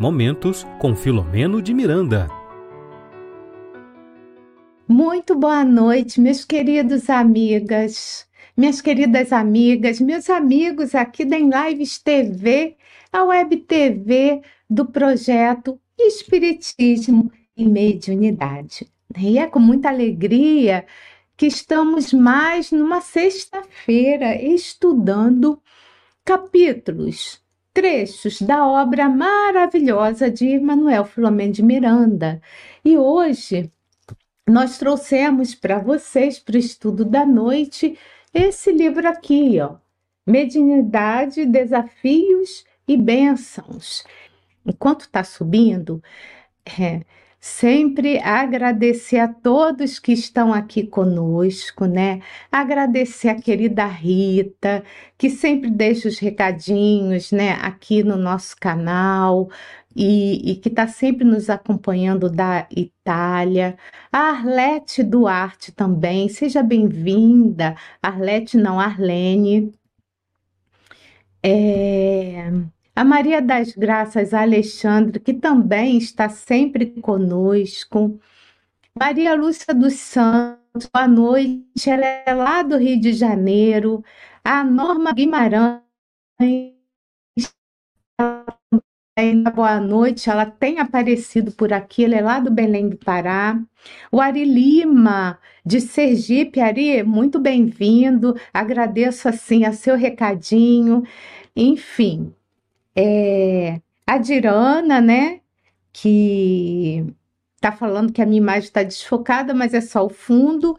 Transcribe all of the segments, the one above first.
Momentos com Filomeno de Miranda. Muito boa noite, meus queridos amigas, minhas queridas amigas, meus amigos aqui da Lives TV, a web TV do projeto Espiritismo e Mediunidade. E é com muita alegria que estamos mais numa sexta-feira estudando capítulos trechos da obra maravilhosa de Manuel Filomeno de Miranda. E hoje nós trouxemos para vocês, para o estudo da noite, esse livro aqui, ó, Mediunidade, Desafios e Bênçãos. Enquanto está subindo, é, Sempre agradecer a todos que estão aqui conosco, né? Agradecer a querida Rita, que sempre deixa os recadinhos, né, aqui no nosso canal. E, e, que está sempre nos acompanhando da Itália. A Arlete Duarte também, seja bem-vinda. Arlete, não, Arlene. É... A Maria das Graças Alexandre, que também está sempre conosco. Maria Lúcia dos Santos, boa noite. Ela é lá do Rio de Janeiro. A Norma Guimarães, boa noite. Ela tem aparecido por aqui, ela é lá do Belém do Pará. O Ari Lima, de Sergipe. Ari, muito bem-vindo. Agradeço, assim, a seu recadinho. Enfim, é, a Dirana, né? Que tá falando que a minha imagem está desfocada, mas é só o fundo,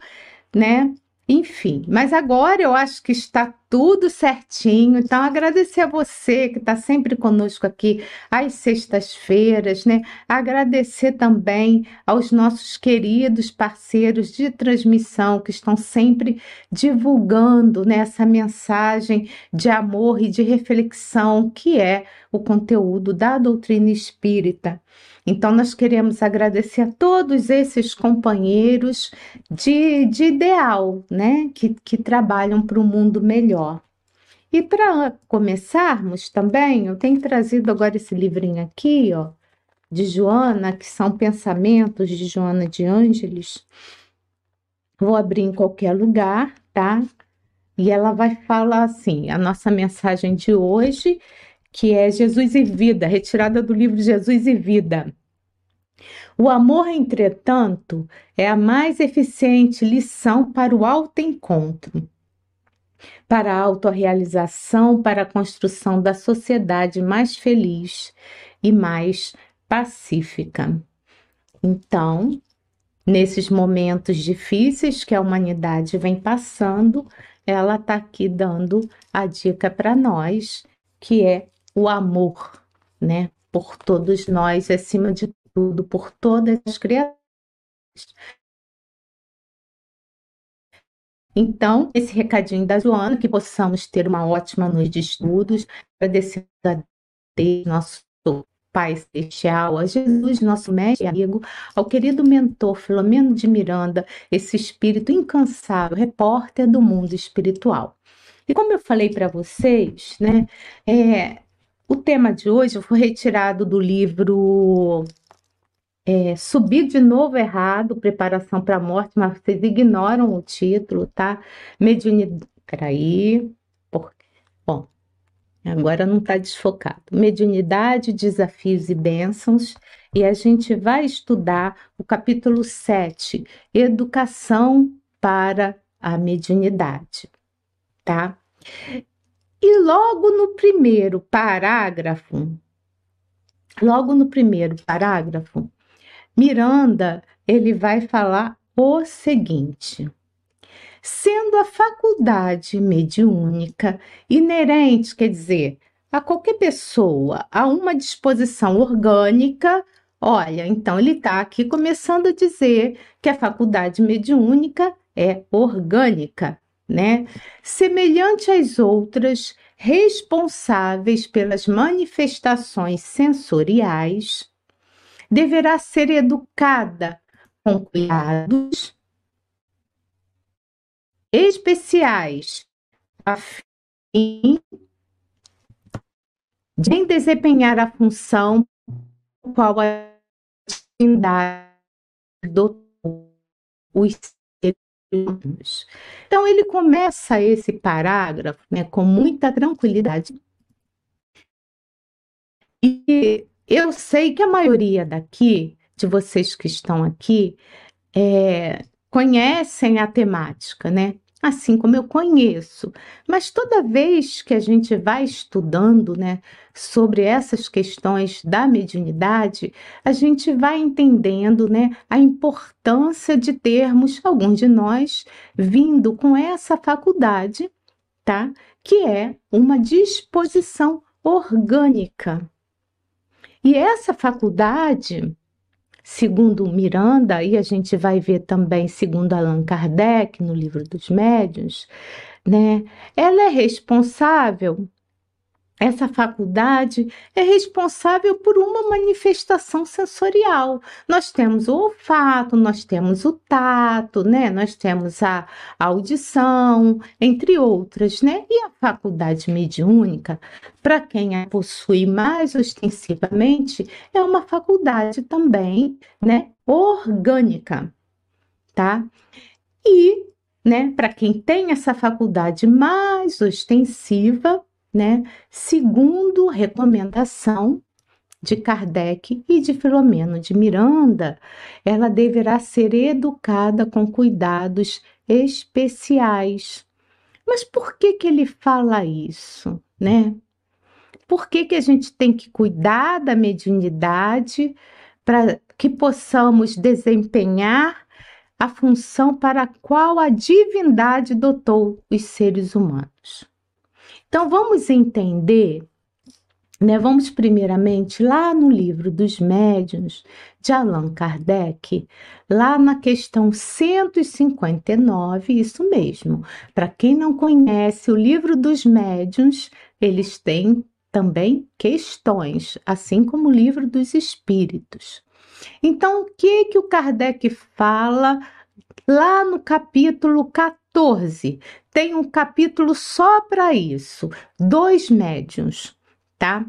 né? Enfim, mas agora eu acho que está tudo certinho. Então, agradecer a você que está sempre conosco aqui às sextas-feiras, né? Agradecer também aos nossos queridos parceiros de transmissão que estão sempre divulgando né, essa mensagem de amor e de reflexão que é o conteúdo da doutrina espírita. Então, nós queremos agradecer a todos esses companheiros de, de ideal, né, que, que trabalham para um mundo melhor. E para começarmos também, eu tenho trazido agora esse livrinho aqui, ó, de Joana, que são pensamentos de Joana de Ângeles. Vou abrir em qualquer lugar, tá? E ela vai falar assim: a nossa mensagem de hoje que é Jesus e Vida, retirada do livro Jesus e Vida. O amor, entretanto, é a mais eficiente lição para o autoencontro, para a autorrealização, para a construção da sociedade mais feliz e mais pacífica. Então, nesses momentos difíceis que a humanidade vem passando, ela está aqui dando a dica para nós, que é o amor, né? Por todos nós, acima de tudo, por todas as criaturas. Então, esse recadinho da Joana, que possamos ter uma ótima noite de estudos, agradecer a Deus, nosso Pai Celestial, a Jesus, nosso mestre e amigo, ao querido mentor Filomeno de Miranda, esse espírito incansável, repórter do mundo espiritual. E como eu falei para vocês, né, é, o tema de hoje foi retirado do livro é, Subir de Novo Errado, Preparação para a Morte, mas vocês ignoram o título, tá? Mediunidade. Peraí. Por... Bom, agora não está desfocado. Mediunidade, Desafios e Bênçãos. E a gente vai estudar o capítulo 7, Educação para a Mediunidade, tá? E logo no primeiro parágrafo, logo no primeiro parágrafo, Miranda, ele vai falar o seguinte: sendo a faculdade mediúnica inerente, quer dizer, a qualquer pessoa, a uma disposição orgânica, olha, então ele está aqui começando a dizer que a faculdade mediúnica é orgânica, né? Semelhante às outras, responsáveis pelas manifestações sensoriais, deverá ser educada com cuidados especiais a fim de desempenhar a função qual a divindade dotou os. Então ele começa esse parágrafo né, com muita tranquilidade. E eu sei que a maioria daqui, de vocês que estão aqui, é, conhecem a temática, né? Assim como eu conheço. Mas toda vez que a gente vai estudando, né, sobre essas questões da mediunidade, a gente vai entendendo, né, a importância de termos alguns de nós vindo com essa faculdade, tá? Que é uma disposição orgânica. E essa faculdade segundo Miranda, e a gente vai ver também segundo Allan Kardec no livro dos médiuns, né? Ela é responsável essa faculdade é responsável por uma manifestação sensorial. Nós temos o olfato, nós temos o tato, né? Nós temos a, audição, entre outras, né? E a faculdade mediúnica, para quem a possui mais ostensivamente, é uma faculdade também, né, orgânica, tá? E, né, para quem tem essa faculdade mais ostensiva, né? Segundo recomendação de Kardec e de Filomeno de Miranda, ela deverá ser educada com cuidados especiais. Mas por que que ele fala isso, né? Por que que a gente tem que cuidar da mediunidade para que possamos desempenhar a função para a qual a divindade dotou os seres humanos? Então vamos entender, né? Vamos primeiramente lá no livro dos médiuns de Allan Kardec, lá na questão 159, isso mesmo. Para quem não conhece o livro dos médiuns, eles têm também questões, assim como o livro dos espíritos. Então, o que que o Kardec fala lá no capítulo 14? Tem um capítulo só para isso, dois médiums, tá?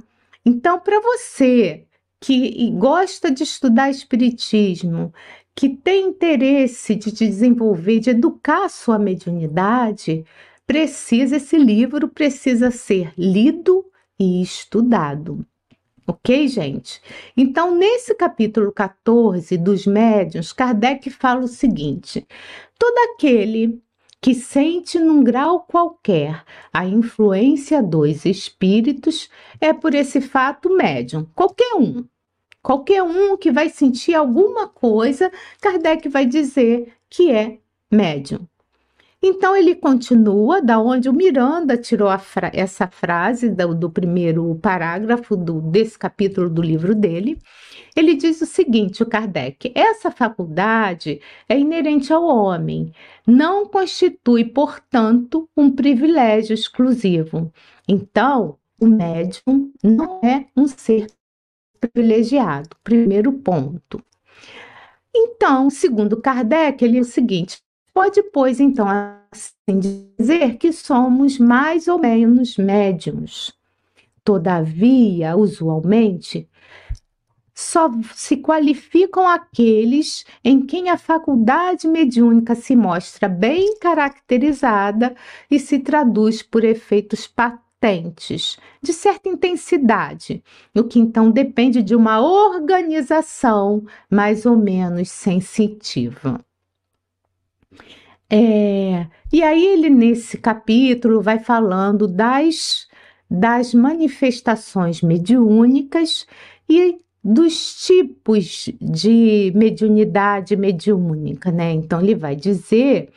Então, para você que gosta de estudar espiritismo, que tem interesse de desenvolver, de educar a sua mediunidade, precisa esse livro precisa ser lido e estudado. Ok, gente? Então, nesse capítulo 14 dos médiuns, Kardec fala o seguinte: todo aquele que sente num grau qualquer a influência dos espíritos é por esse fato médium, qualquer um. Qualquer um que vai sentir alguma coisa, Kardec vai dizer que é médium. Então ele continua da onde o Miranda tirou fra essa frase do, do primeiro parágrafo do, desse capítulo do livro dele. Ele diz o seguinte, o Kardec: essa faculdade é inerente ao homem, não constitui, portanto, um privilégio exclusivo. Então, o médium não é um ser privilegiado. Primeiro ponto. Então, segundo Kardec, ele é o seguinte: Pode, pois, então, assim dizer que somos mais ou menos médiums. Todavia, usualmente, só se qualificam aqueles em quem a faculdade mediúnica se mostra bem caracterizada e se traduz por efeitos patentes, de certa intensidade, o que então depende de uma organização mais ou menos sensitiva. É, e aí ele nesse capítulo vai falando das, das manifestações mediúnicas e dos tipos de mediunidade mediúnica, né? Então ele vai dizer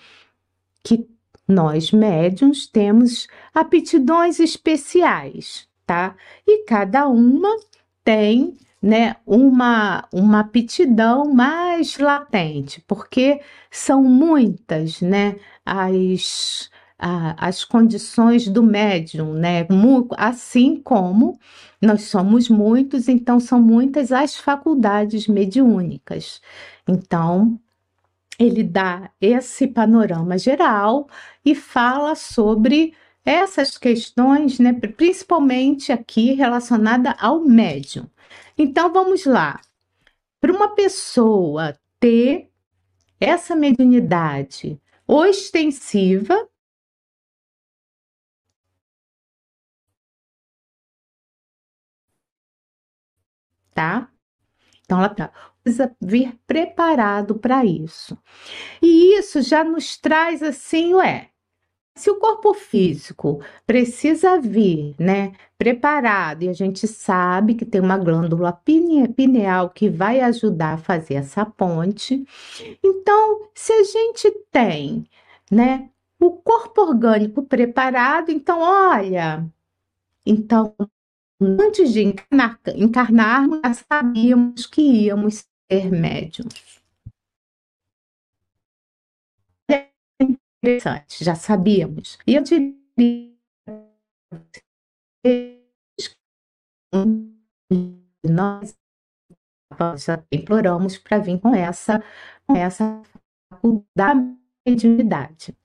que nós médiums temos aptidões especiais, tá? E cada uma tem né, uma, uma aptidão mais latente, porque são muitas né, as, as condições do médium, né, assim como nós somos muitos, então são muitas as faculdades mediúnicas. Então, ele dá esse panorama geral e fala sobre essas questões, né, principalmente aqui relacionada ao médium. Então vamos lá. Para uma pessoa ter essa mediunidade ostensiva, tá? Então ela precisa vir preparado para isso. E isso já nos traz assim, ué, se o corpo físico precisa vir, né, preparado, e a gente sabe que tem uma glândula pineal que vai ajudar a fazer essa ponte, então, se a gente tem, né, o corpo orgânico preparado, então, olha, então, antes de encarnar, encarnarmos, já sabíamos que íamos ser médiums. interessante, já sabíamos. E eu diria nós imploramos para vir com essa com essa faculdade mediunidade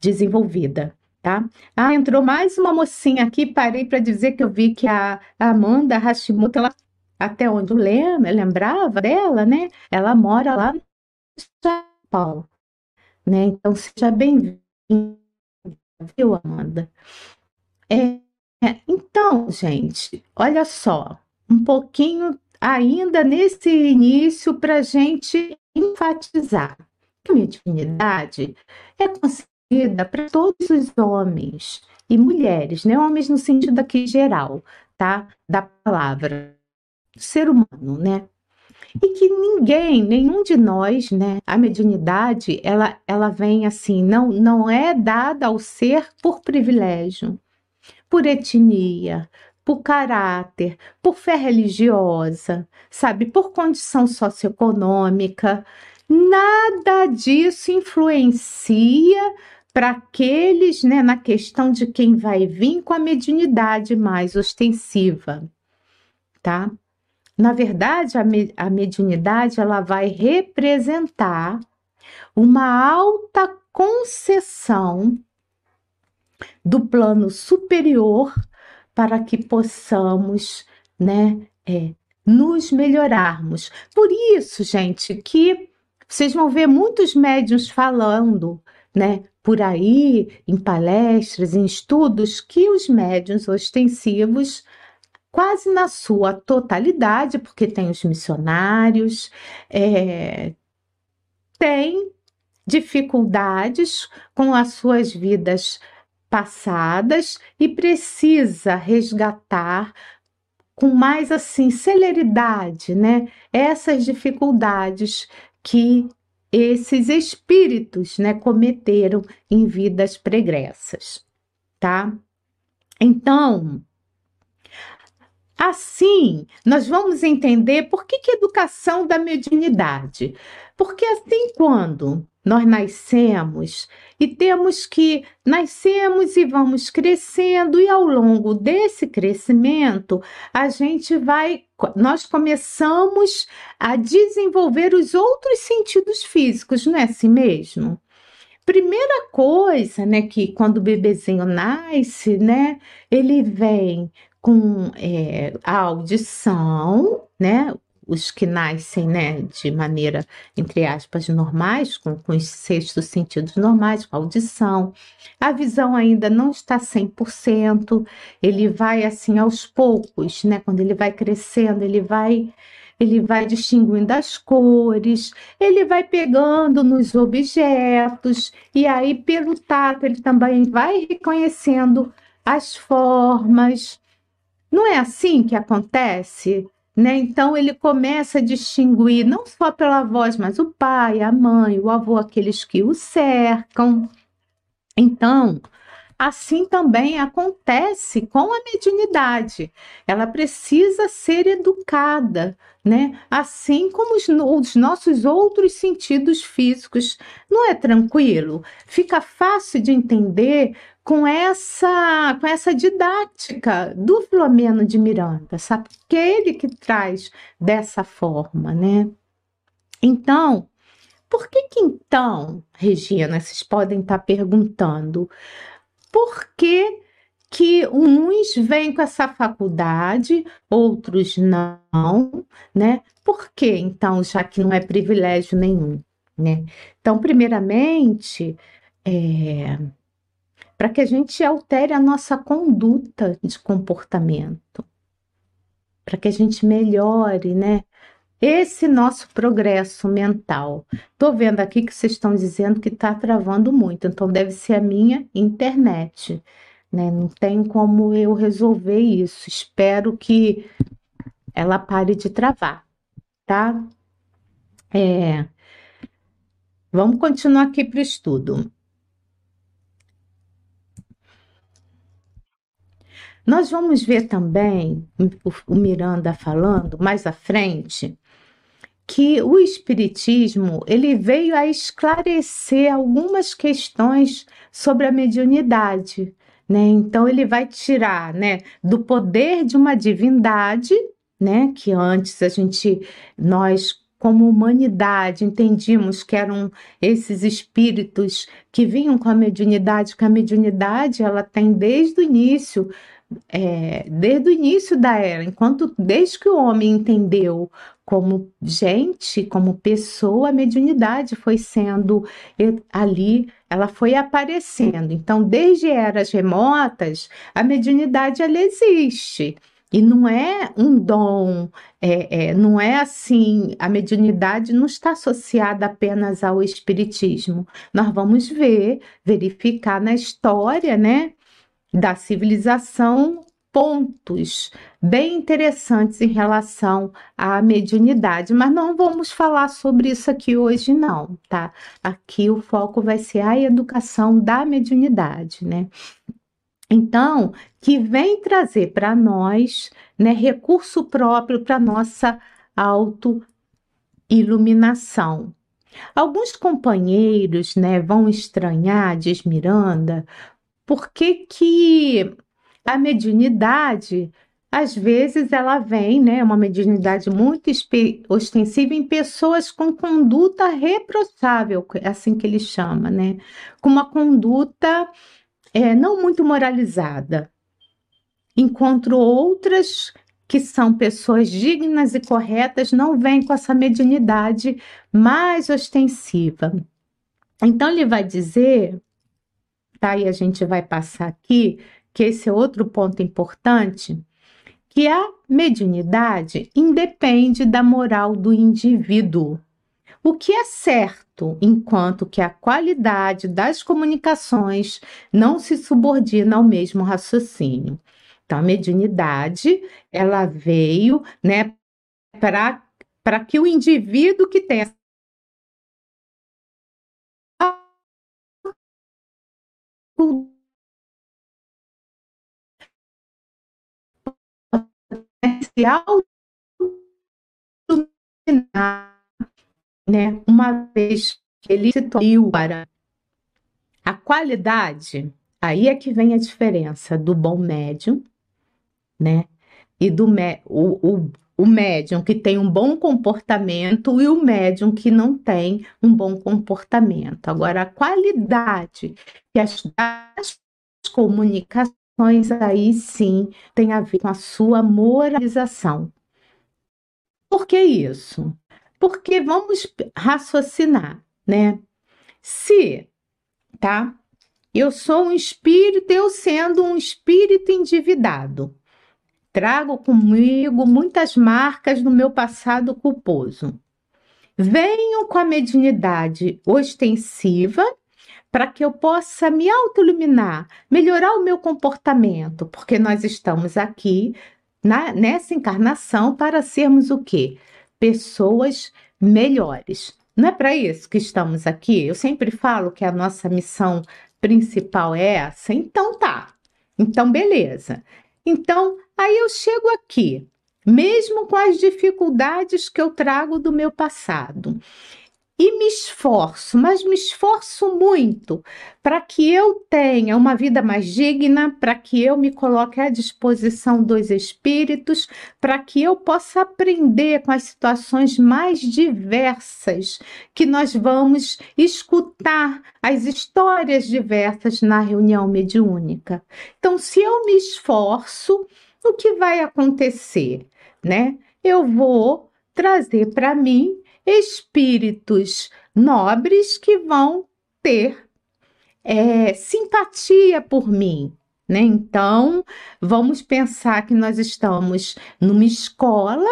desenvolvida, tá? Ah, entrou mais uma mocinha aqui, parei para dizer que eu vi que a Amanda Hashimoto, ela, até onde eu lembro, lembrava dela, né? Ela mora lá no São Paulo né? Então, seja bem-vindo, viu, Amanda? É, é, então, gente, olha só, um pouquinho ainda nesse início para gente enfatizar que a mediunidade é concedida para todos os homens e mulheres, né? Homens no sentido aqui geral, tá? Da palavra, ser humano, né? e que ninguém, nenhum de nós, né, a mediunidade, ela, ela vem assim, não, não é dada ao ser por privilégio, por etnia, por caráter, por fé religiosa, sabe, por condição socioeconômica. Nada disso influencia para aqueles, né, na questão de quem vai vir com a mediunidade mais ostensiva, tá? Na verdade, a, me, a mediunidade ela vai representar uma alta concessão do plano superior para que possamos, né, é, nos melhorarmos. Por isso, gente, que vocês vão ver muitos médiums falando, né, por aí, em palestras, em estudos, que os médiums ostensivos quase na sua totalidade, porque tem os missionários, é, tem dificuldades com as suas vidas passadas e precisa resgatar com mais assim celeridade, né? Essas dificuldades que esses espíritos, né, cometeram em vidas pregressas, tá? Então, Assim, nós vamos entender por que, que educação da mediunidade. Porque assim, quando nós nascemos e temos que nascemos e vamos crescendo e ao longo desse crescimento a gente vai nós começamos a desenvolver os outros sentidos físicos, não é assim mesmo? Primeira coisa, né, que quando o bebezinho nasce, né, ele vem com é, a audição, né? Os que nascem, né, de maneira, entre aspas, normais, com, com os sextos sentidos normais, com a audição. A visão ainda não está 100%, ele vai assim aos poucos, né? Quando ele vai crescendo, ele vai ele vai distinguindo as cores, ele vai pegando nos objetos, e aí, pelo tato, ele também vai reconhecendo as formas, não é assim que acontece? Né? Então ele começa a distinguir não só pela voz, mas o pai, a mãe, o avô, aqueles que o cercam. Então, assim também acontece com a mediunidade. Ela precisa ser educada, né? Assim como os, os nossos outros sentidos físicos. Não é tranquilo? Fica fácil de entender com essa com essa didática do Filomeno de Miranda, sabe? Que é ele que traz dessa forma, né? Então, por que que então, Regina, vocês podem estar perguntando, por que que uns vêm com essa faculdade, outros não, né? Por que então, já que não é privilégio nenhum, né? Então, primeiramente, é, para que a gente altere a nossa conduta de comportamento, para que a gente melhore, né? Esse nosso progresso mental. Tô vendo aqui que vocês estão dizendo que está travando muito, então deve ser a minha internet, né? Não tem como eu resolver isso. Espero que ela pare de travar, tá? É. Vamos continuar aqui para o estudo. Nós vamos ver também, o Miranda falando mais à frente, que o espiritismo ele veio a esclarecer algumas questões sobre a mediunidade, né? Então ele vai tirar, né, do poder de uma divindade, né, que antes a gente nós como humanidade entendíamos que eram esses espíritos que vinham com a mediunidade, que a mediunidade ela tem desde o início é, desde o início da era, enquanto desde que o homem entendeu como gente, como pessoa, a mediunidade foi sendo ali, ela foi aparecendo. Então, desde eras remotas, a mediunidade ela existe. E não é um dom, é, é, não é assim, a mediunidade não está associada apenas ao espiritismo. Nós vamos ver, verificar na história, né, da civilização pontos bem interessantes em relação à mediunidade, mas não vamos falar sobre isso aqui hoje não, tá? Aqui o foco vai ser a educação da mediunidade, né? Então, que vem trazer para nós, né, recurso próprio para nossa auto iluminação. Alguns companheiros, né, vão estranhar, diz Miranda, por que, que a mediunidade, às vezes, ela vem, né, uma mediunidade muito ostensiva em pessoas com conduta reprochável, é assim que ele chama, né, com uma conduta é, não muito moralizada, enquanto outras que são pessoas dignas e corretas não vêm com essa mediunidade mais ostensiva. Então ele vai dizer tá? E a gente vai passar aqui, que esse é outro ponto importante, que a mediunidade independe da moral do indivíduo. O que é certo, enquanto que a qualidade das comunicações não se subordina ao mesmo raciocínio. Então, a mediunidade, ela veio, né, para que o indivíduo que tem potencial né? Uma vez que ele se tornou para a qualidade, aí é que vem a diferença do bom médium, né? E do o, o, o médium que tem um bom comportamento e o médium que não tem um bom comportamento. Agora, a qualidade que as, as comunicações aí sim tem a ver com a sua moralização. Por que isso? Porque vamos raciocinar, né? Se, tá? Eu sou um espírito, eu sendo um espírito endividado. Trago comigo muitas marcas do meu passado culposo. Venho com a mediunidade ostensiva para que eu possa me autoiluminar, melhorar o meu comportamento, porque nós estamos aqui na, nessa encarnação para sermos o quê? Pessoas melhores. Não é para isso que estamos aqui? Eu sempre falo que a nossa missão principal é essa. Então tá. Então beleza. Então, aí eu chego aqui, mesmo com as dificuldades que eu trago do meu passado. e me esforço, mas me esforço muito para que eu tenha uma vida mais digna, para que eu me coloque à disposição dos espíritos, para que eu possa aprender com as situações mais diversas que nós vamos escutar as histórias diversas na reunião mediúnica. Então, se eu me esforço, o que vai acontecer, né? Eu vou trazer para mim espíritos nobres que vão ter é, simpatia por mim. Né? Então, vamos pensar que nós estamos numa escola,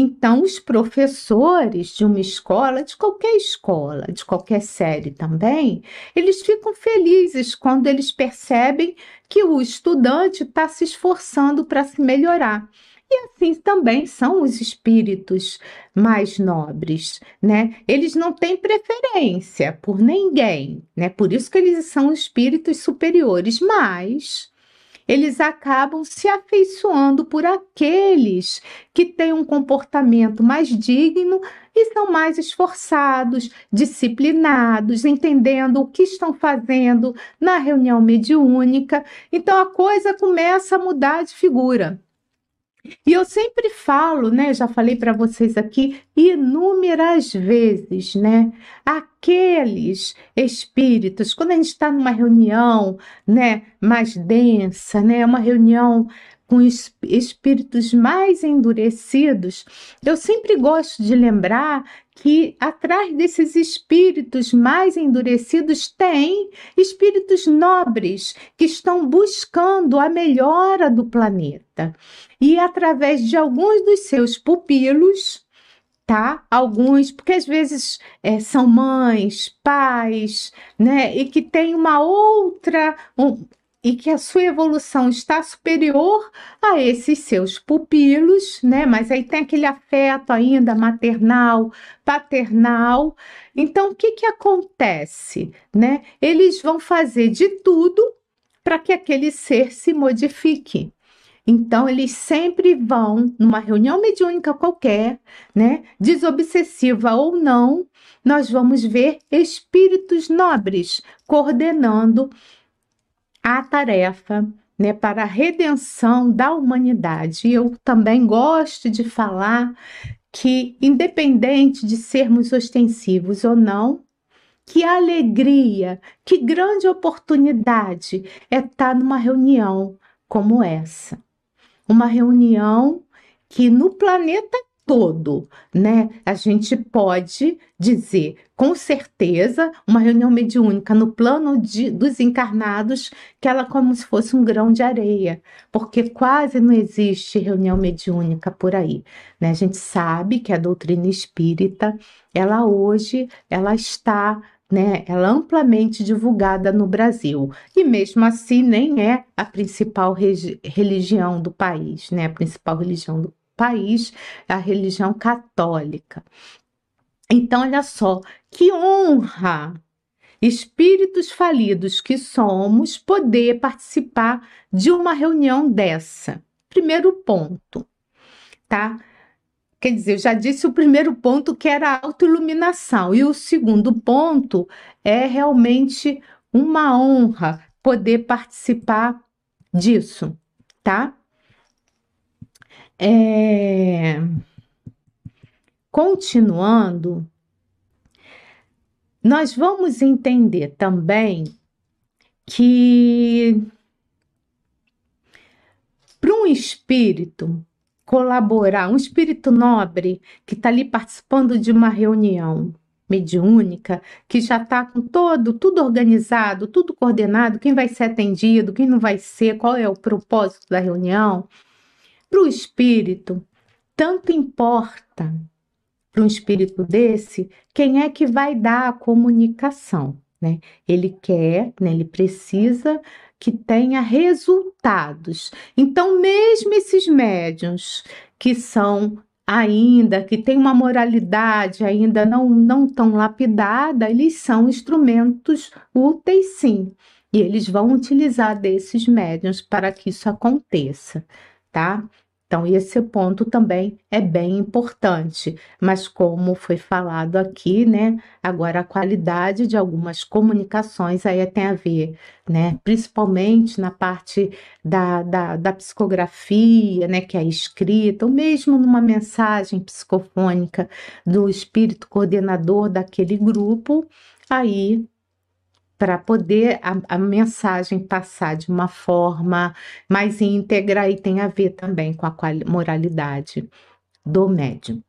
então os professores de uma escola, de qualquer escola, de qualquer série também, eles ficam felizes quando eles percebem que o estudante está se esforçando para se melhorar. E assim também são os espíritos mais nobres, né? Eles não têm preferência por ninguém, né? Por isso que eles são espíritos superiores, mas eles acabam se afeiçoando por aqueles que têm um comportamento mais digno e são mais esforçados, disciplinados, entendendo o que estão fazendo na reunião mediúnica. Então a coisa começa a mudar de figura. E eu sempre falo, né? Já falei para vocês aqui inúmeras vezes, né? Aqueles espíritos, quando a gente está numa reunião, né, mais densa, né, uma reunião com espíritos mais endurecidos, eu sempre gosto de lembrar que atrás desses espíritos mais endurecidos tem espíritos nobres que estão buscando a melhora do planeta. E através de alguns dos seus pupilos, tá? Alguns, porque às vezes é, são mães, pais, né? E que tem uma outra, um, e que a sua evolução está superior a esses seus pupilos, né? Mas aí tem aquele afeto ainda maternal, paternal. Então, o que que acontece, né? Eles vão fazer de tudo para que aquele ser se modifique. Então, eles sempre vão numa reunião mediúnica qualquer, né? Desobsessiva ou não, nós vamos ver espíritos nobres coordenando a tarefa né, para a redenção da humanidade. Eu também gosto de falar que, independente de sermos ostensivos ou não, que alegria, que grande oportunidade é estar numa reunião como essa. Uma reunião que no planeta todo, né? A gente pode dizer com certeza uma reunião mediúnica no plano de, dos encarnados que ela é como se fosse um grão de areia, porque quase não existe reunião mediúnica por aí, né? A gente sabe que a doutrina espírita, ela hoje, ela está né, ela é amplamente divulgada no Brasil e mesmo assim nem é a principal religião do país, né, a principal religião do país, a religião católica. Então, olha só, que honra! Espíritos falidos que somos, poder participar de uma reunião dessa. Primeiro ponto, tá? Quer dizer, eu já disse o primeiro ponto que era a autoiluminação, e o segundo ponto é realmente uma honra poder participar disso, tá? É... Continuando, nós vamos entender também que para um espírito colaborar, um espírito nobre que está ali participando de uma reunião mediúnica, que já está com todo, tudo organizado, tudo coordenado, quem vai ser atendido, quem não vai ser, qual é o propósito da reunião, para o espírito, tanto importa para um espírito desse quem é que vai dar a comunicação, né? Ele quer, né, ele precisa que tenha resultados. Então, mesmo esses médiums que são ainda, que têm uma moralidade ainda não, não tão lapidada, eles são instrumentos úteis sim. E eles vão utilizar desses médiums para que isso aconteça, tá? Então, esse ponto também é bem importante, mas como foi falado aqui, né? Agora, a qualidade de algumas comunicações aí tem a ver, né? Principalmente na parte da, da, da psicografia, né? Que é escrita, ou mesmo numa mensagem psicofônica do espírito coordenador daquele grupo, aí para poder a, a, mensagem passar de uma forma mais íntegra e tem a ver também com a moralidade do médium,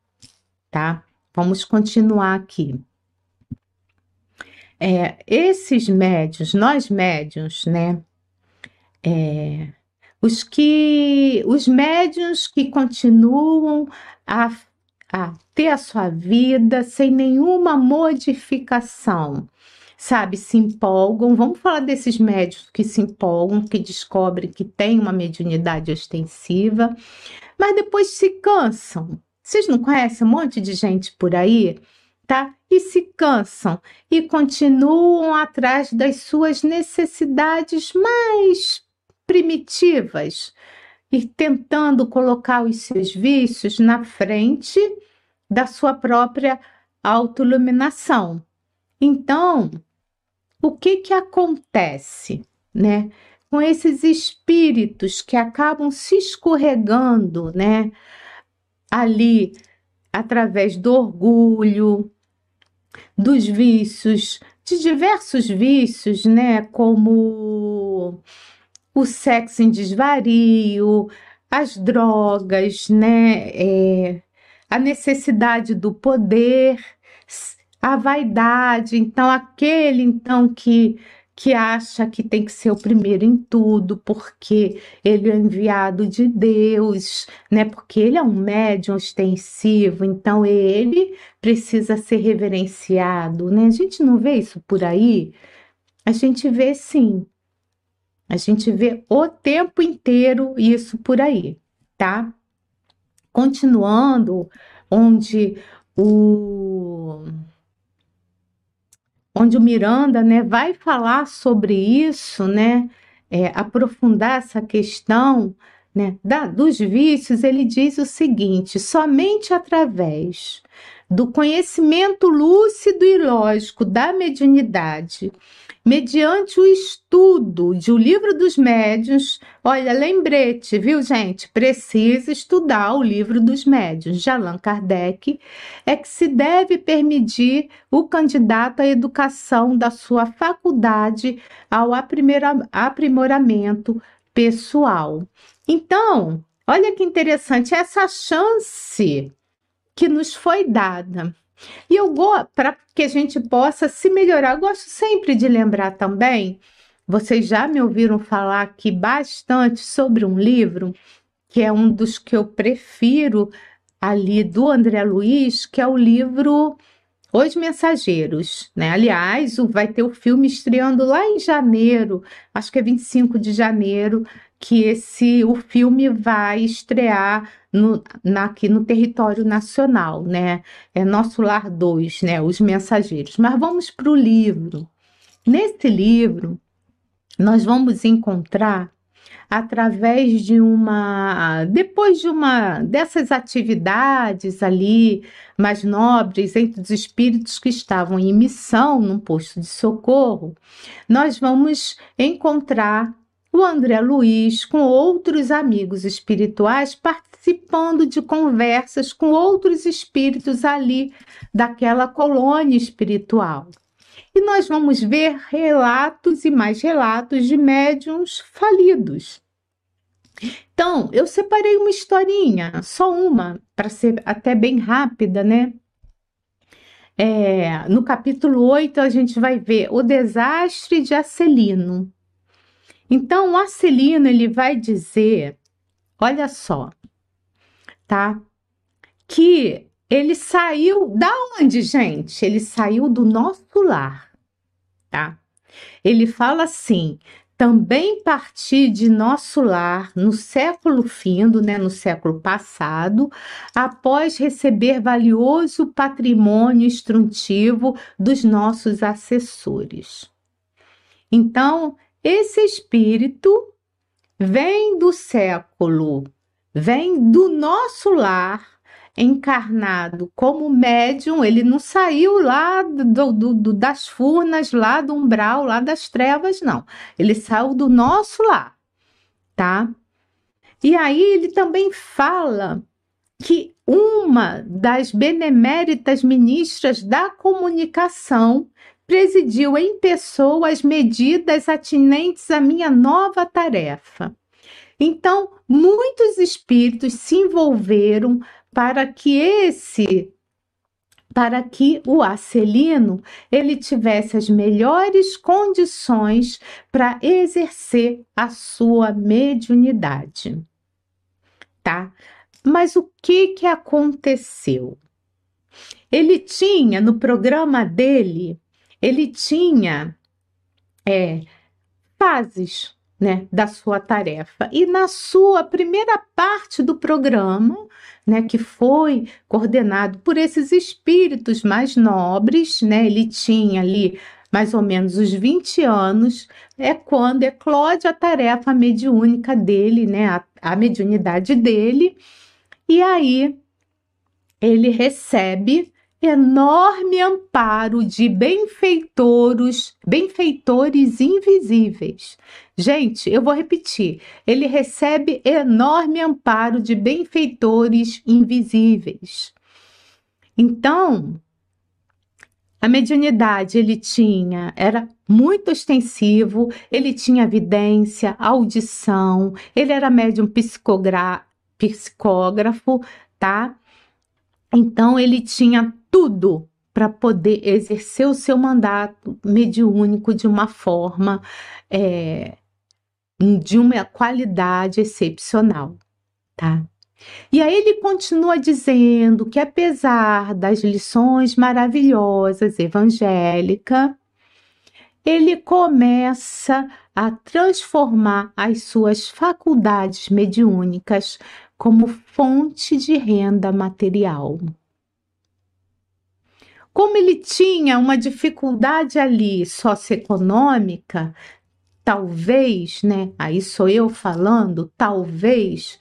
tá? Vamos continuar aqui. É, esses médios, nós médios, né? É, os que, os médios que continuam a, a ter a sua vida sem nenhuma modificação, sabe, se empolgam. Vamos falar desses médicos que se empolgam, que descobrem que tem uma mediunidade ostensiva, mas depois se cansam. Vocês não conhecem um monte de gente por aí? Tá? E se cansam e continuam atrás das suas necessidades mais primitivas e tentando colocar os seus vícios na frente da sua própria autoiluminação. Então, o que que acontece, né? Com esses espíritos que acabam se escorregando, né? Ali através do orgulho, dos vícios, de diversos vícios, né? Como o sexo em desvario, as drogas, né? É, a necessidade do poder a vaidade, então aquele então que que acha que tem que ser o primeiro em tudo, porque ele é enviado de Deus, né? Porque ele é um médium ostensivo, então ele precisa ser reverenciado, né? A gente não vê isso por aí? A gente vê sim. A gente vê o tempo inteiro isso por aí, tá? Continuando, onde o onde o Miranda né, vai falar sobre isso, né, é, aprofundar essa questão né, da, dos vícios, ele diz o seguinte: somente através do conhecimento lúcido e lógico da mediunidade mediante o estudo de O Livro dos Médiuns. Olha, lembrete, viu, gente? Precisa estudar o Livro dos Médiuns de Allan Kardec. É que se deve permitir o candidato à educação da sua faculdade ao aprimoramento pessoal. Então, olha que interessante, essa chance que nos foi dada e eu para que a gente possa se melhorar, eu gosto sempre de lembrar também, vocês já me ouviram falar aqui bastante sobre um livro, que é um dos que eu prefiro ali do André Luiz, que é o livro Os Mensageiros, né? Aliás, vai ter o filme estreando lá em janeiro, acho que é 25 de janeiro, que esse o filme vai estrear no, na, aqui no território nacional, né? É Nosso Lar 2, né? Os Mensageiros. Mas vamos para o livro. Nesse livro, nós vamos encontrar através de uma depois de uma dessas atividades ali mais nobres entre os espíritos que estavam em missão num posto de socorro, nós vamos encontrar o André Luiz, com outros amigos espirituais, participando de conversas com outros espíritos ali daquela colônia espiritual. E nós vamos ver relatos e mais relatos de médiums falidos. Então, eu separei uma historinha, só uma, para ser até bem rápida, né? É, no capítulo 8, a gente vai ver o desastre de Acelino. Então, o Acelino ele vai dizer, olha só, tá? Que ele saiu da onde, gente? Ele saiu do nosso lar, tá? Ele fala assim: também parti de nosso lar no século findo, né, no século passado, após receber valioso patrimônio instrutivo dos nossos assessores. Então, esse espírito vem do século vem do nosso lar encarnado como médium, ele não saiu lá do, do, do, das furnas, lá do umbral, lá das trevas, não. Ele saiu do nosso lar, tá? E aí ele também fala que uma das beneméritas ministras da comunicação presidiu em pessoa as medidas atinentes à minha nova tarefa. Então, muitos espíritos se envolveram para que esse para que o Acelino ele tivesse as melhores condições para exercer a sua mediunidade. Tá? Mas o que que aconteceu? Ele tinha no programa dele, ele tinha é, fases né, da sua tarefa. E na sua primeira parte do programa, né, que foi coordenado por esses espíritos mais nobres, né, ele tinha ali mais ou menos os 20 anos, é quando eclode a tarefa mediúnica dele, né, a, a mediunidade dele, e aí ele recebe enorme amparo de benfeitores, benfeitores invisíveis. Gente, eu vou repetir. Ele recebe enorme amparo de benfeitores invisíveis. Então, a mediunidade ele tinha, era muito extensivo, ele tinha vidência, audição, ele era médium psicógrafo, tá? Então ele tinha tudo para poder exercer o seu mandato mediúnico de uma forma, é, de uma qualidade excepcional, tá? E aí ele continua dizendo que apesar das lições maravilhosas evangélicas, ele começa a transformar as suas faculdades mediúnicas como fonte de renda material. Como ele tinha uma dificuldade ali socioeconômica, talvez, né? Aí sou eu falando, talvez,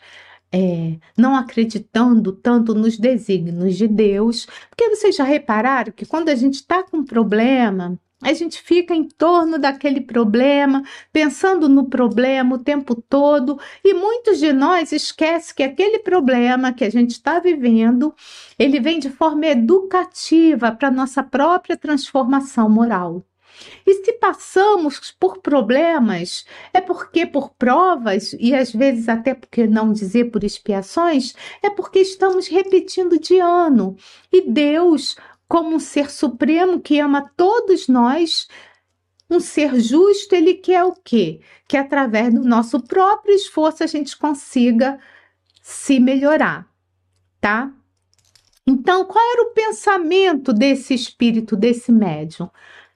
é, não acreditando tanto nos desígnios de Deus, porque vocês já repararam que quando a gente está com problema, a gente fica em torno daquele problema, pensando no problema o tempo todo, e muitos de nós esquecem que aquele problema que a gente está vivendo, ele vem de forma educativa para nossa própria transformação moral. E se passamos por problemas, é porque por provas, e às vezes até porque não dizer por expiações, é porque estamos repetindo de ano. E Deus como um ser supremo que ama todos nós, um ser justo, ele quer o quê? Que através do nosso próprio esforço a gente consiga se melhorar, tá? Então, qual era o pensamento desse espírito, desse médium?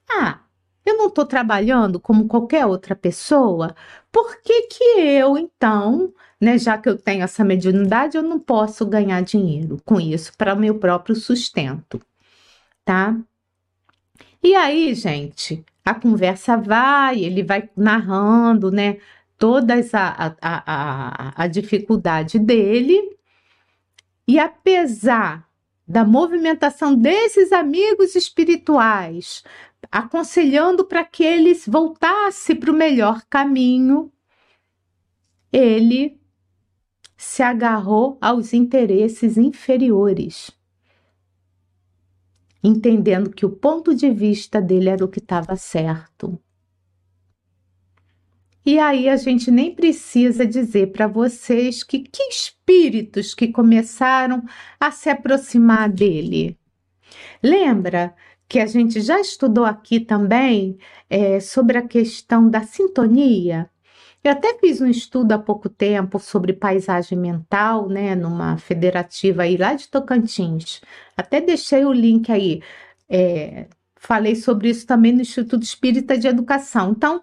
Ah, eu não estou trabalhando como qualquer outra pessoa, por que que eu, então, né, já que eu tenho essa mediunidade, eu não posso ganhar dinheiro com isso para o meu próprio sustento? Tá? E aí, gente, a conversa vai, ele vai narrando, né, todas a, a, a, a dificuldade dele, e apesar da movimentação desses amigos espirituais, aconselhando para que eles voltassem para o melhor caminho, ele se agarrou aos interesses inferiores entendendo que o ponto de vista dele era o que estava certo. E aí a gente nem precisa dizer para vocês que que espíritos que começaram a se aproximar dele. Lembra que a gente já estudou aqui também é, sobre a questão da sintonia? Eu até fiz um estudo há pouco tempo sobre paisagem mental, né, numa federativa aí lá de Tocantins. Até deixei o link aí. É, falei sobre isso também no Instituto Espírita de Educação. Então,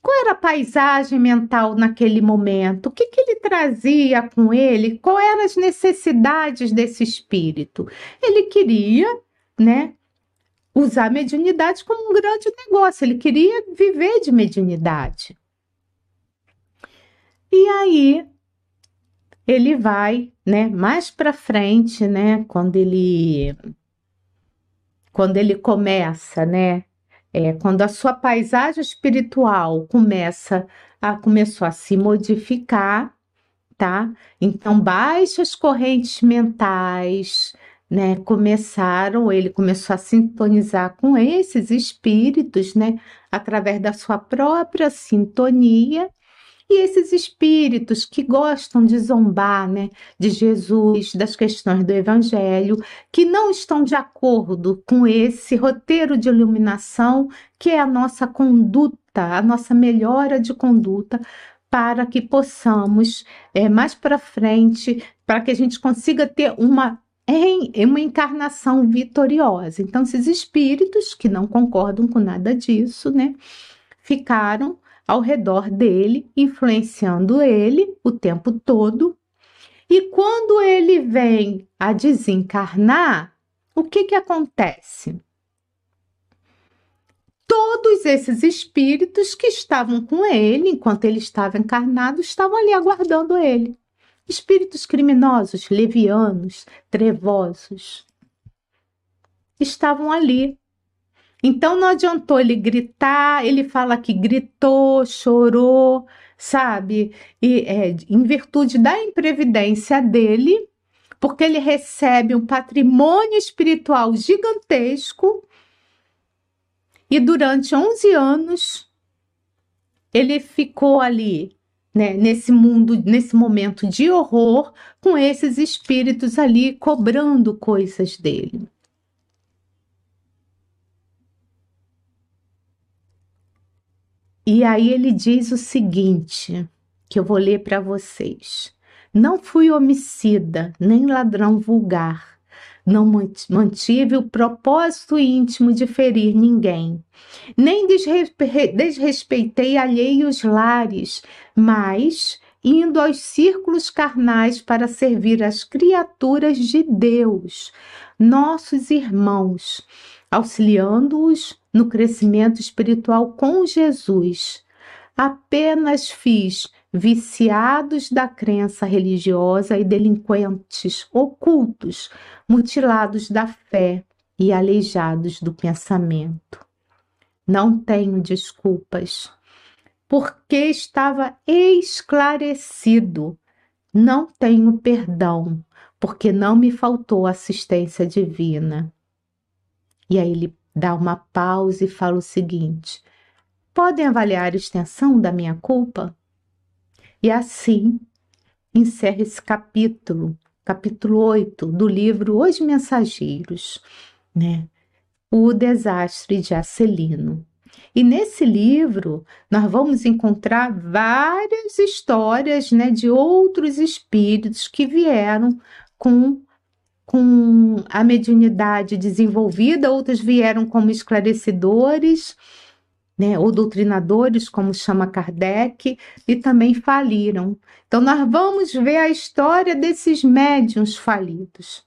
qual era a paisagem mental naquele momento? O que, que ele trazia com ele? Quais eram as necessidades desse espírito? Ele queria, né, usar a mediunidade como um grande negócio. Ele queria viver de mediunidade. E aí ele vai, né, mais para frente, né, quando ele quando ele começa, né, é, quando a sua paisagem espiritual começa a começou a se modificar, tá? Então baixas correntes mentais, né, começaram, ele começou a sintonizar com esses espíritos, né, através da sua própria sintonia. E esses espíritos que gostam de zombar, né, de Jesus, das questões do evangelho, que não estão de acordo com esse roteiro de iluminação, que é a nossa conduta, a nossa melhora de conduta, para que possamos, é, mais para frente, para que a gente consiga ter uma uma encarnação vitoriosa. Então, esses espíritos que não concordam com nada disso, né, ficaram ao redor dele, influenciando ele o tempo todo. E quando ele vem a desencarnar, o que que acontece? Todos esses espíritos que estavam com ele enquanto ele estava encarnado estavam ali aguardando ele espíritos criminosos, levianos, trevosos, estavam ali. Então não adiantou ele gritar, ele fala que gritou, chorou, sabe? E é, em virtude da imprevidência dele, porque ele recebe um patrimônio espiritual gigantesco e durante 11 anos ele ficou ali né, nesse mundo, nesse momento de horror, com esses espíritos ali cobrando coisas dele. E aí ele diz o seguinte, que eu vou ler para vocês. Não fui homicida, nem ladrão vulgar. Não mantive o propósito íntimo de ferir ninguém, nem desrespeitei alheios lares, mas indo aos círculos carnais para servir as criaturas de Deus, nossos irmãos, auxiliando-os no crescimento espiritual com Jesus. Apenas fiz viciados da crença religiosa e delinquentes ocultos, mutilados da fé e aleijados do pensamento. Não tenho desculpas, porque estava esclarecido. Não tenho perdão, porque não me faltou assistência divina. E aí ele dá uma pausa e fala o seguinte: podem avaliar a extensão da minha culpa? E assim encerra esse capítulo, capítulo 8 do livro Os Mensageiros, né? O desastre de Acelino. E nesse livro nós vamos encontrar várias histórias, né, de outros espíritos que vieram com com a mediunidade desenvolvida, outros vieram como esclarecedores, né, ou doutrinadores, como chama Kardec, e também faliram. Então, nós vamos ver a história desses médiums falidos.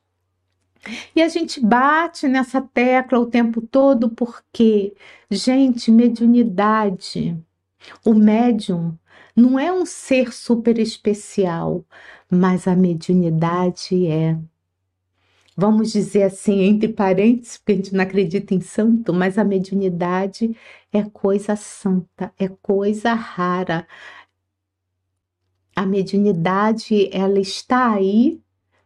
E a gente bate nessa tecla o tempo todo porque, gente, mediunidade, o médium não é um ser super especial, mas a mediunidade é vamos dizer assim, entre parênteses, porque a gente não acredita em santo, mas a mediunidade é coisa santa, é coisa rara. A mediunidade, ela está aí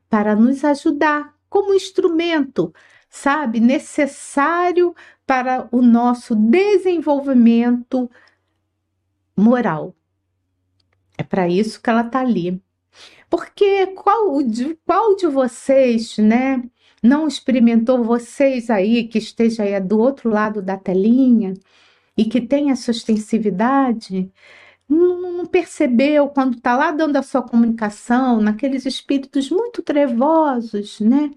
para nos ajudar como instrumento, sabe, necessário para o nosso desenvolvimento moral. É para isso que ela está ali. Porque qual de, qual de vocês, né, não experimentou vocês aí que esteja aí do outro lado da telinha e que tem essa ostensividade, não, percebeu quando está lá dando a sua comunicação, naqueles espíritos muito trevosos, né?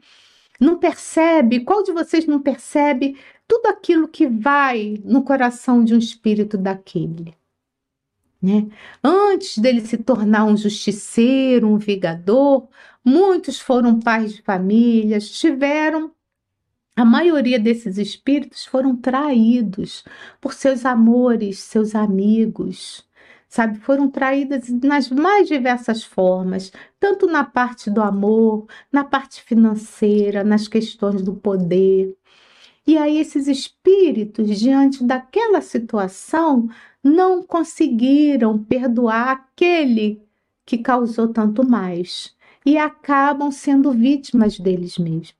Não percebe, qual de vocês não percebe tudo aquilo que vai no coração de um espírito daquele? Né? Antes dele se tornar um justiceiro, um vigador, muitos foram pais de famílias, tiveram. A maioria desses espíritos foram traídos por seus amores, seus amigos, sabe? Foram traídas nas mais diversas formas, tanto na parte do amor, na parte financeira, nas questões do poder. E aí, esses espíritos, diante daquela situação, não conseguiram perdoar aquele que causou tanto mais e acabam sendo vítimas deles mesmos.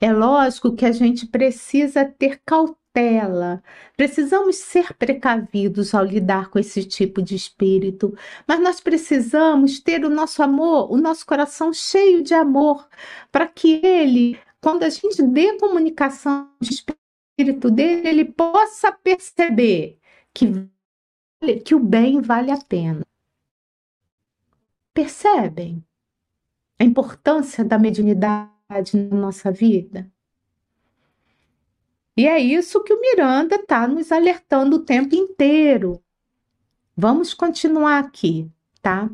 É lógico que a gente precisa ter cautela, precisamos ser precavidos ao lidar com esse tipo de espírito, mas nós precisamos ter o nosso amor, o nosso coração cheio de amor, para que ele, quando a gente dê comunicação de espírito dele, ele possa perceber que, que o bem vale a pena. Percebem a importância da mediunidade? na nossa vida? E é isso que o Miranda está nos alertando o tempo inteiro. Vamos continuar aqui, tá?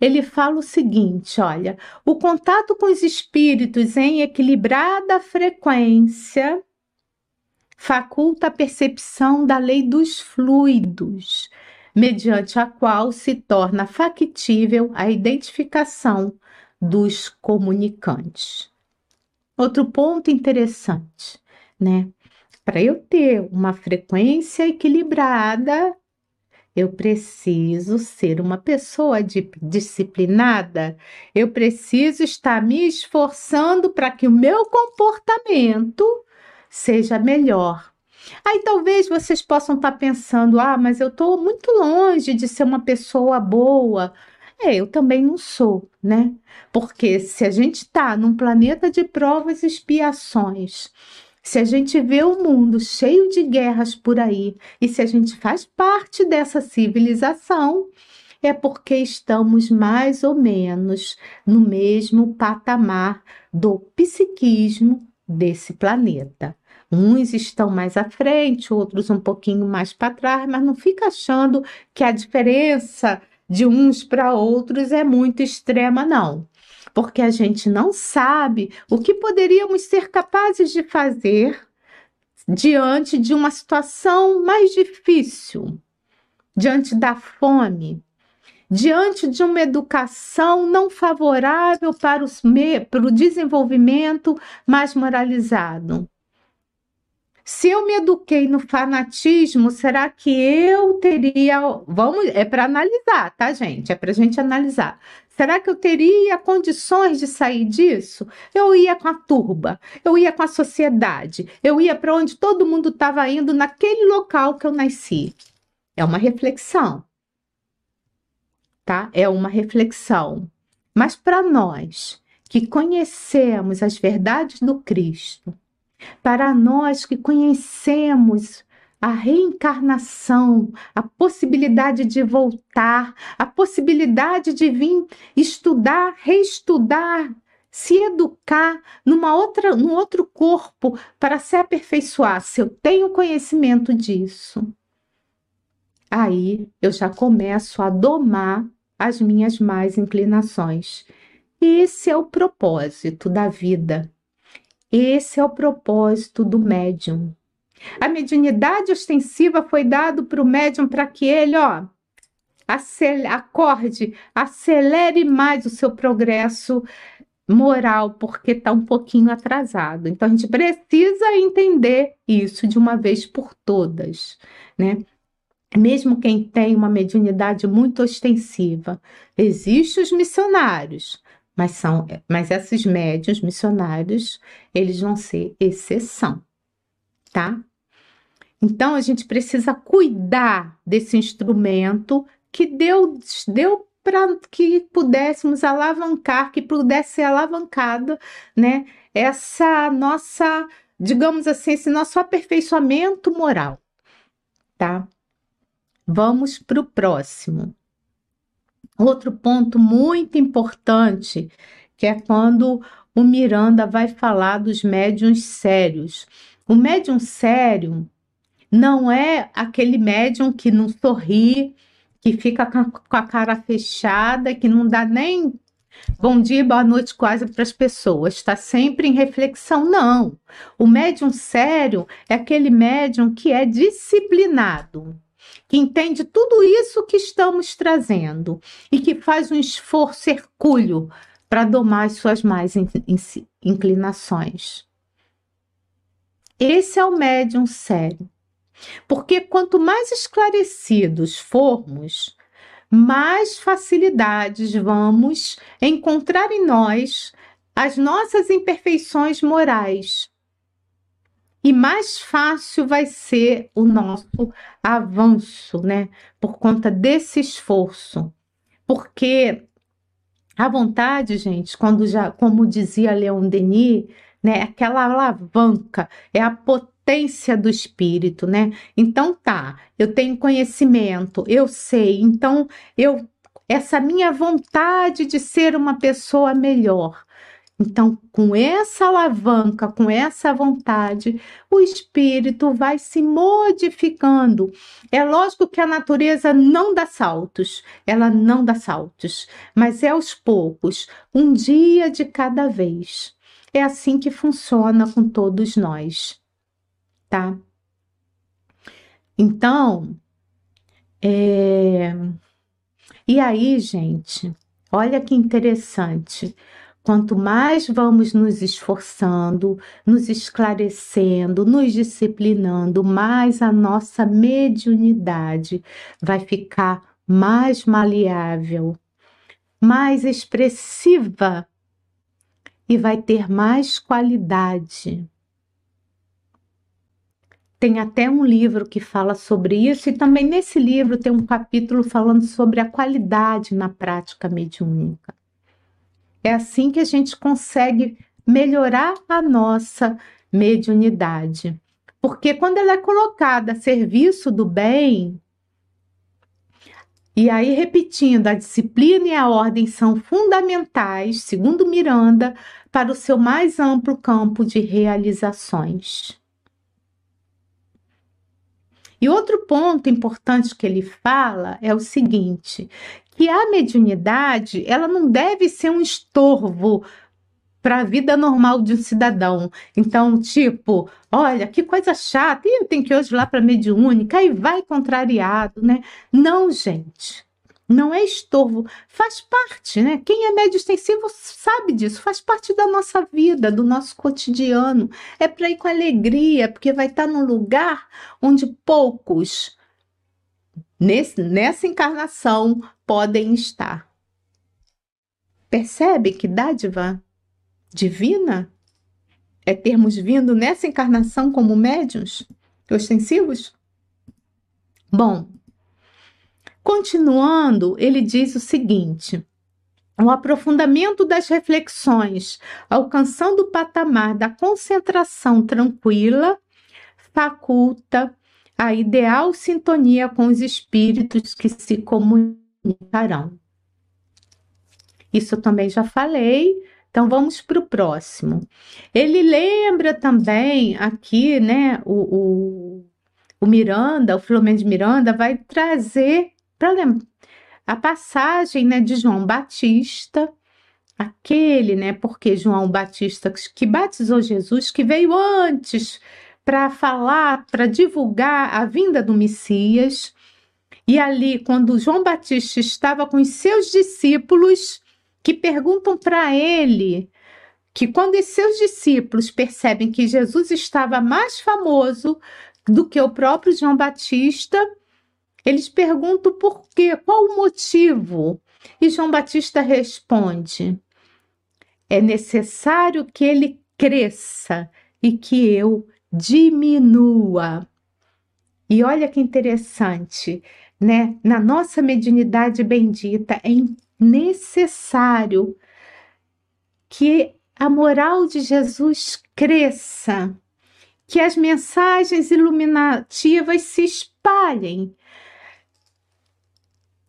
Ele fala o seguinte: olha, o contato com os espíritos em equilibrada frequência faculta a percepção da lei dos fluidos, mediante a qual se torna factível a identificação dos comunicantes. Outro ponto interessante, né? Para eu ter uma frequência equilibrada, eu preciso ser uma pessoa disciplinada, eu preciso estar me esforçando para que o meu comportamento seja melhor. Aí talvez vocês possam estar pensando: ah, mas eu estou muito longe de ser uma pessoa boa. É, eu também não sou, né? Porque se a gente está num planeta de provas e expiações, se a gente vê o mundo cheio de guerras por aí, e se a gente faz parte dessa civilização, é porque estamos mais ou menos no mesmo patamar do psiquismo desse planeta. Uns estão mais à frente, outros um pouquinho mais para trás, mas não fica achando que a diferença de uns para outros é muito extrema, não. Porque a gente não sabe o que poderíamos ser capazes de fazer diante de uma situação mais difícil, diante da fome, diante de uma educação não favorável para, os, para o desenvolvimento mais moralizado. Se eu me eduquei no fanatismo, será que eu teria. Vamos, é para analisar, tá, gente? É para a gente analisar. Será que eu teria condições de sair disso? Eu ia com a turba, eu ia com a sociedade, eu ia para onde todo mundo estava indo naquele local que eu nasci. É uma reflexão, tá? É uma reflexão. Mas para nós que conhecemos as verdades do Cristo, para nós que conhecemos a reencarnação, a possibilidade de voltar, a possibilidade de vir estudar, reestudar, se educar numa outra, num outro corpo para se aperfeiçoar. Se eu tenho conhecimento disso, aí eu já começo a domar as minhas más inclinações. Esse é o propósito da vida esse é o propósito do médium. A mediunidade ostensiva foi dado para o médium para que ele, ó, acorde, acelere mais o seu progresso moral, porque está um pouquinho atrasado. Então a gente precisa entender isso de uma vez por todas, né? Mesmo quem tem uma mediunidade muito ostensiva, existem os missionários, mas são, mas esses médios missionários, eles vão ser exceção, tá? Então a gente precisa cuidar desse instrumento que Deus deu para que pudéssemos alavancar, que pudesse ser alavancado, né? Essa nossa, digamos assim, esse nosso aperfeiçoamento moral, tá? Vamos para o próximo. Outro ponto muito importante, que é quando o Miranda vai falar dos médiums sérios. O médium sério não é aquele médium que não sorri, que fica com a cara fechada, que não dá nem bom dia, boa noite quase para as pessoas, está sempre em reflexão. Não. O médium sério é aquele médium que é disciplinado que entende tudo isso que estamos trazendo e que faz um esforço hercúleo para domar as suas mais inclinações. Esse é o médium sério. Porque quanto mais esclarecidos formos, mais facilidades vamos encontrar em nós as nossas imperfeições morais e mais fácil vai ser o nosso avanço, né? Por conta desse esforço. Porque a vontade, gente, quando já, como dizia Leon Denis, né, aquela alavanca, é a potência do espírito, né? Então tá, eu tenho conhecimento, eu sei, então eu essa minha vontade de ser uma pessoa melhor, então, com essa alavanca, com essa vontade, o espírito vai se modificando. É lógico que a natureza não dá saltos, ela não dá saltos, mas é aos poucos, um dia de cada vez. É assim que funciona com todos nós, tá? Então, é... e aí, gente, olha que interessante. Quanto mais vamos nos esforçando, nos esclarecendo, nos disciplinando, mais a nossa mediunidade vai ficar mais maleável, mais expressiva e vai ter mais qualidade. Tem até um livro que fala sobre isso, e também nesse livro tem um capítulo falando sobre a qualidade na prática mediúnica. É assim que a gente consegue melhorar a nossa mediunidade. Porque quando ela é colocada a serviço do bem, e aí repetindo, a disciplina e a ordem são fundamentais, segundo Miranda, para o seu mais amplo campo de realizações. E outro ponto importante que ele fala é o seguinte, que a mediunidade ela não deve ser um estorvo para a vida normal de um cidadão. Então, tipo, olha, que coisa chata, e eu tenho que ir hoje lá para mediúnica, aí vai contrariado, né? Não, gente. Não é estorvo, faz parte, né? Quem é médio extensivo sabe disso, faz parte da nossa vida, do nosso cotidiano. É para ir com alegria, porque vai estar num lugar onde poucos nesse, nessa encarnação podem estar. Percebe que dádiva divina é termos vindo nessa encarnação como médiuns ostensivos? Bom, continuando, ele diz o seguinte: o aprofundamento das reflexões, alcançando o patamar da concentração tranquila, faculta a ideal sintonia com os espíritos que se comunicarão. Isso eu também já falei, então vamos para o próximo. Ele lembra também aqui, né, o, o, o Miranda, o Filomeno de Miranda, vai trazer para a passagem né, de João Batista, aquele, né, porque João Batista que batizou Jesus, que veio antes para falar, para divulgar a vinda do Messias. E ali, quando João Batista estava com os seus discípulos, que perguntam para ele que quando os seus discípulos percebem que Jesus estava mais famoso do que o próprio João Batista, eles perguntam por quê, qual o motivo? E João Batista responde: é necessário que ele cresça e que eu diminua. E olha que interessante, né? Na nossa mediunidade bendita é necessário que a moral de Jesus cresça, que as mensagens iluminativas se espalhem,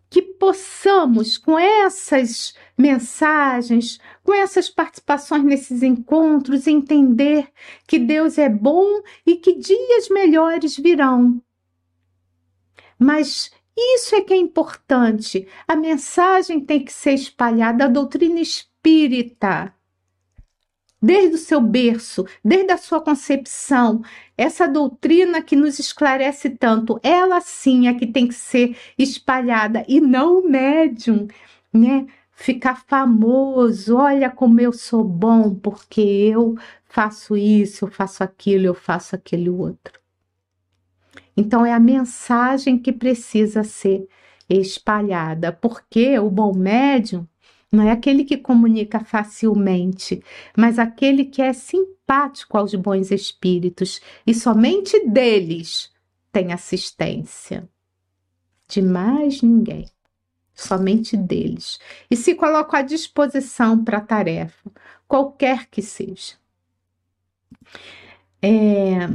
que possamos, com essas mensagens, com essas participações nesses encontros, entender que Deus é bom e que dias melhores virão. Mas isso é que é importante. A mensagem tem que ser espalhada, a doutrina espírita desde o seu berço, desde a sua concepção, essa doutrina que nos esclarece tanto, ela sim é que tem que ser espalhada e não o médium, né? Ficar famoso, olha como eu sou bom, porque eu faço isso, eu faço aquilo, eu faço aquele outro. Então é a mensagem que precisa ser espalhada, porque o bom médium não é aquele que comunica facilmente, mas aquele que é simpático aos bons espíritos e somente deles tem assistência. De mais ninguém, somente deles. E se coloca à disposição para a tarefa, qualquer que seja. É...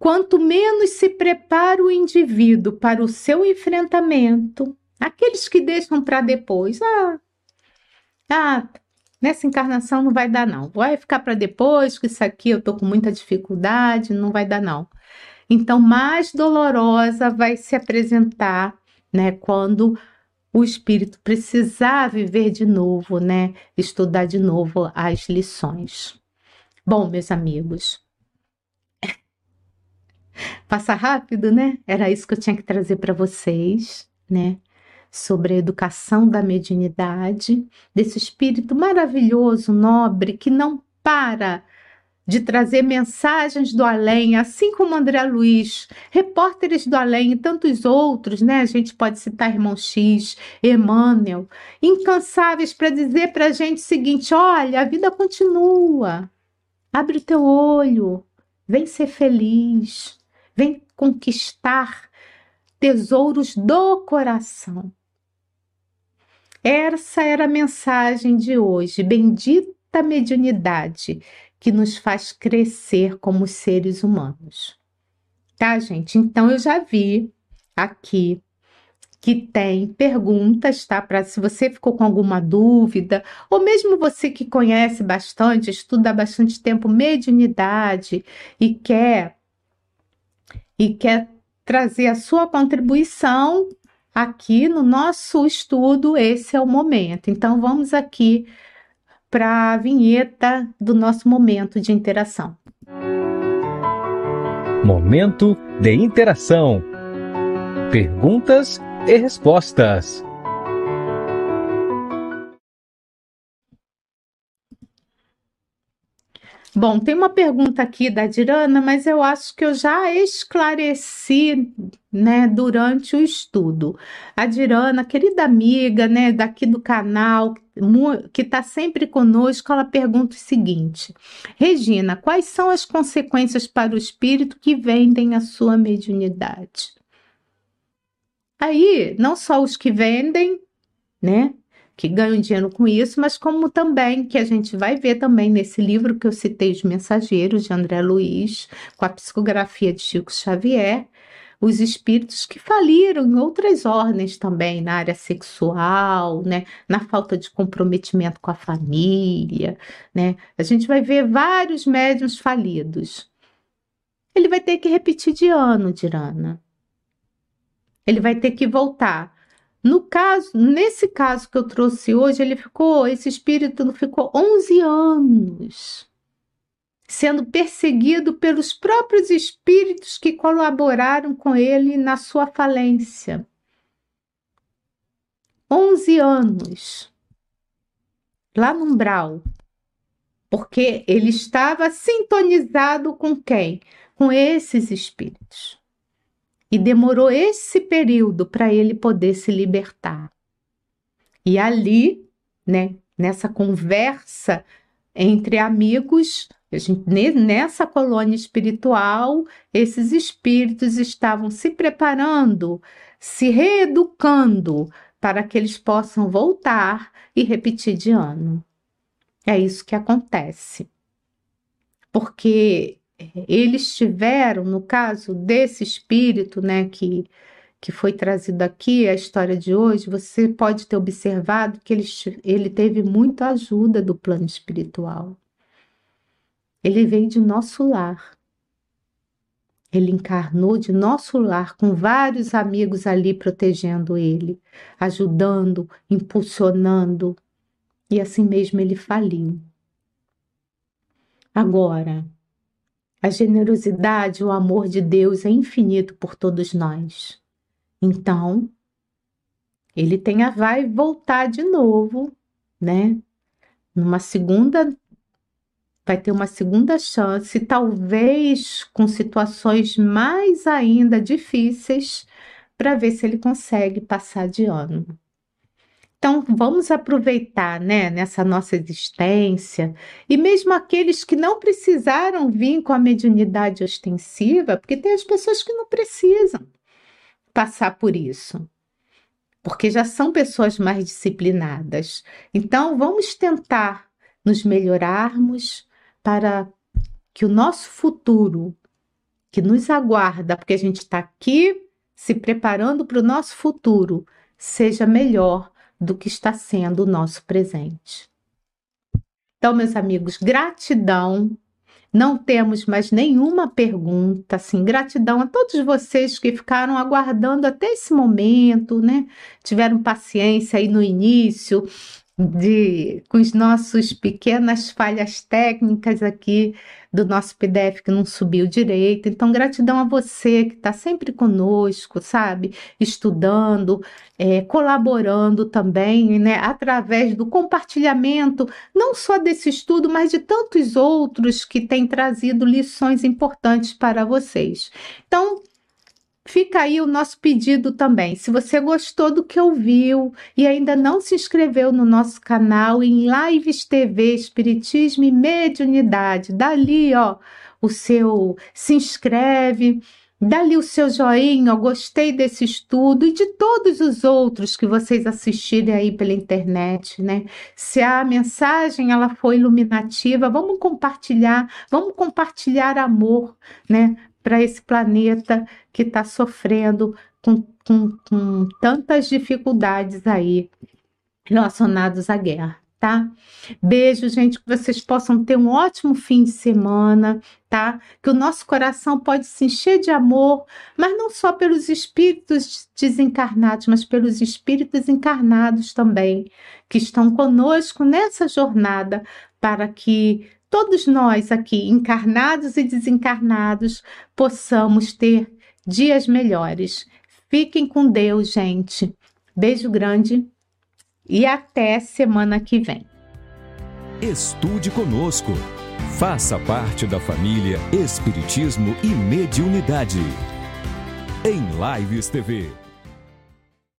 Quanto menos se prepara o indivíduo para o seu enfrentamento, Aqueles que deixam para depois, ah, ah, nessa encarnação não vai dar não. Vai ficar para depois, que isso aqui eu tô com muita dificuldade, não vai dar não. Então, mais dolorosa vai se apresentar, né, quando o espírito precisar viver de novo, né, estudar de novo as lições. Bom, meus amigos, passa rápido, né? Era isso que eu tinha que trazer para vocês, né? sobre a educação da mediunidade, desse espírito maravilhoso, nobre, que não para de trazer mensagens do além, assim como André Luiz, repórteres do além e tantos outros, né? A gente pode citar Irmão X, Emmanuel, incansáveis para dizer para a gente o seguinte: olha, a vida continua, abre o teu olho, vem ser feliz, vem conquistar tesouros do coração. Essa era a mensagem de hoje. Bendita mediunidade que nos faz crescer como seres humanos. Tá, gente? Então eu já vi aqui que tem perguntas, tá? Para se você ficou com alguma dúvida, ou mesmo você que conhece bastante, estuda há bastante tempo mediunidade e quer e quer trazer a sua contribuição, aqui no nosso estudo, esse é o momento. Então, vamos aqui para a vinheta do nosso momento de interação. Momento de interação. Perguntas e respostas. Bom, tem uma pergunta aqui da Dirana, mas eu acho que eu já esclareci, né, durante o estudo. A Dirana, querida amiga, né, daqui do canal, que está sempre conosco, ela pergunta o seguinte: Regina, quais são as consequências para o espírito que vendem a sua mediunidade? Aí, não só os que vendem, né, que ganham dinheiro com isso, mas como também, que a gente vai ver também nesse livro que eu citei, Os Mensageiros, de André Luiz, com a psicografia de Chico Xavier, os espíritos que faliram em outras ordens também, na área sexual, né, na falta de comprometimento com a família, né? A gente vai ver vários médiums falidos. Ele vai ter que repetir de ano, Dirana. Ele vai ter que voltar no caso, nesse caso que eu trouxe hoje, ele ficou, esse espírito ficou 11 anos sendo perseguido pelos próprios espíritos que colaboraram com ele na sua falência. 11 anos lá no umbral, porque ele estava sintonizado com quem? Com esses espíritos. E demorou esse período para ele poder se libertar. E ali, né, nessa conversa entre amigos, gente, nessa colônia espiritual, esses espíritos estavam se preparando, se reeducando para que eles possam voltar e repetir de ano. É isso que acontece. Porque eles tiveram, no caso desse espírito, né, que, que foi trazido aqui, a história de hoje, você pode ter observado que ele, ele teve muita ajuda do plano espiritual. Ele veio de nosso lar. Ele encarnou de nosso lar, com vários amigos ali protegendo ele, ajudando, impulsionando. e assim mesmo ele faliu. Agora, a generosidade, o amor de Deus é infinito por todos nós. Então, ele tem a vai voltar de novo, né? Numa segunda vai ter uma segunda chance, talvez com situações mais ainda difíceis, para ver se ele consegue passar de ano. Então, vamos aproveitar, né, nessa nossa existência, e mesmo aqueles que não precisaram vir com a mediunidade ostensiva, porque tem as pessoas que não precisam passar por isso, porque já são pessoas mais disciplinadas. Então, vamos tentar nos melhorarmos para que o nosso futuro, que nos aguarda, porque a gente está aqui se preparando para o nosso futuro, seja melhor do que está sendo o nosso presente. Então, meus amigos, gratidão. Não temos mais nenhuma pergunta, assim, gratidão a todos vocês que ficaram aguardando até esse momento, né? Tiveram paciência aí no início, de com as nossas pequenas falhas técnicas aqui do nosso PDF que não subiu direito. Então, gratidão a você que está sempre conosco, sabe? Estudando, é, colaborando também, né? Através do compartilhamento, não só desse estudo, mas de tantos outros que têm trazido lições importantes para vocês. Então, Fica aí o nosso pedido também. Se você gostou do que ouviu e ainda não se inscreveu no nosso canal em Lives TV Espiritismo e Mediunidade, dali, ó, o seu se inscreve, dali o seu joinha, ó, gostei desse estudo e de todos os outros que vocês assistirem aí pela internet, né? Se a mensagem ela foi iluminativa, vamos compartilhar, vamos compartilhar amor, né? Para esse planeta que está sofrendo com, com, com tantas dificuldades aí relacionadas à guerra, tá? Beijo, gente, que vocês possam ter um ótimo fim de semana, tá? Que o nosso coração pode se encher de amor, mas não só pelos espíritos desencarnados, mas pelos espíritos encarnados também, que estão conosco nessa jornada para que todos nós aqui, encarnados e desencarnados, possamos ter dias melhores. Fiquem com Deus, gente. Beijo grande e até semana que vem. Estude conosco. Faça parte da família Espiritismo e Mediunidade. Em Lives TV.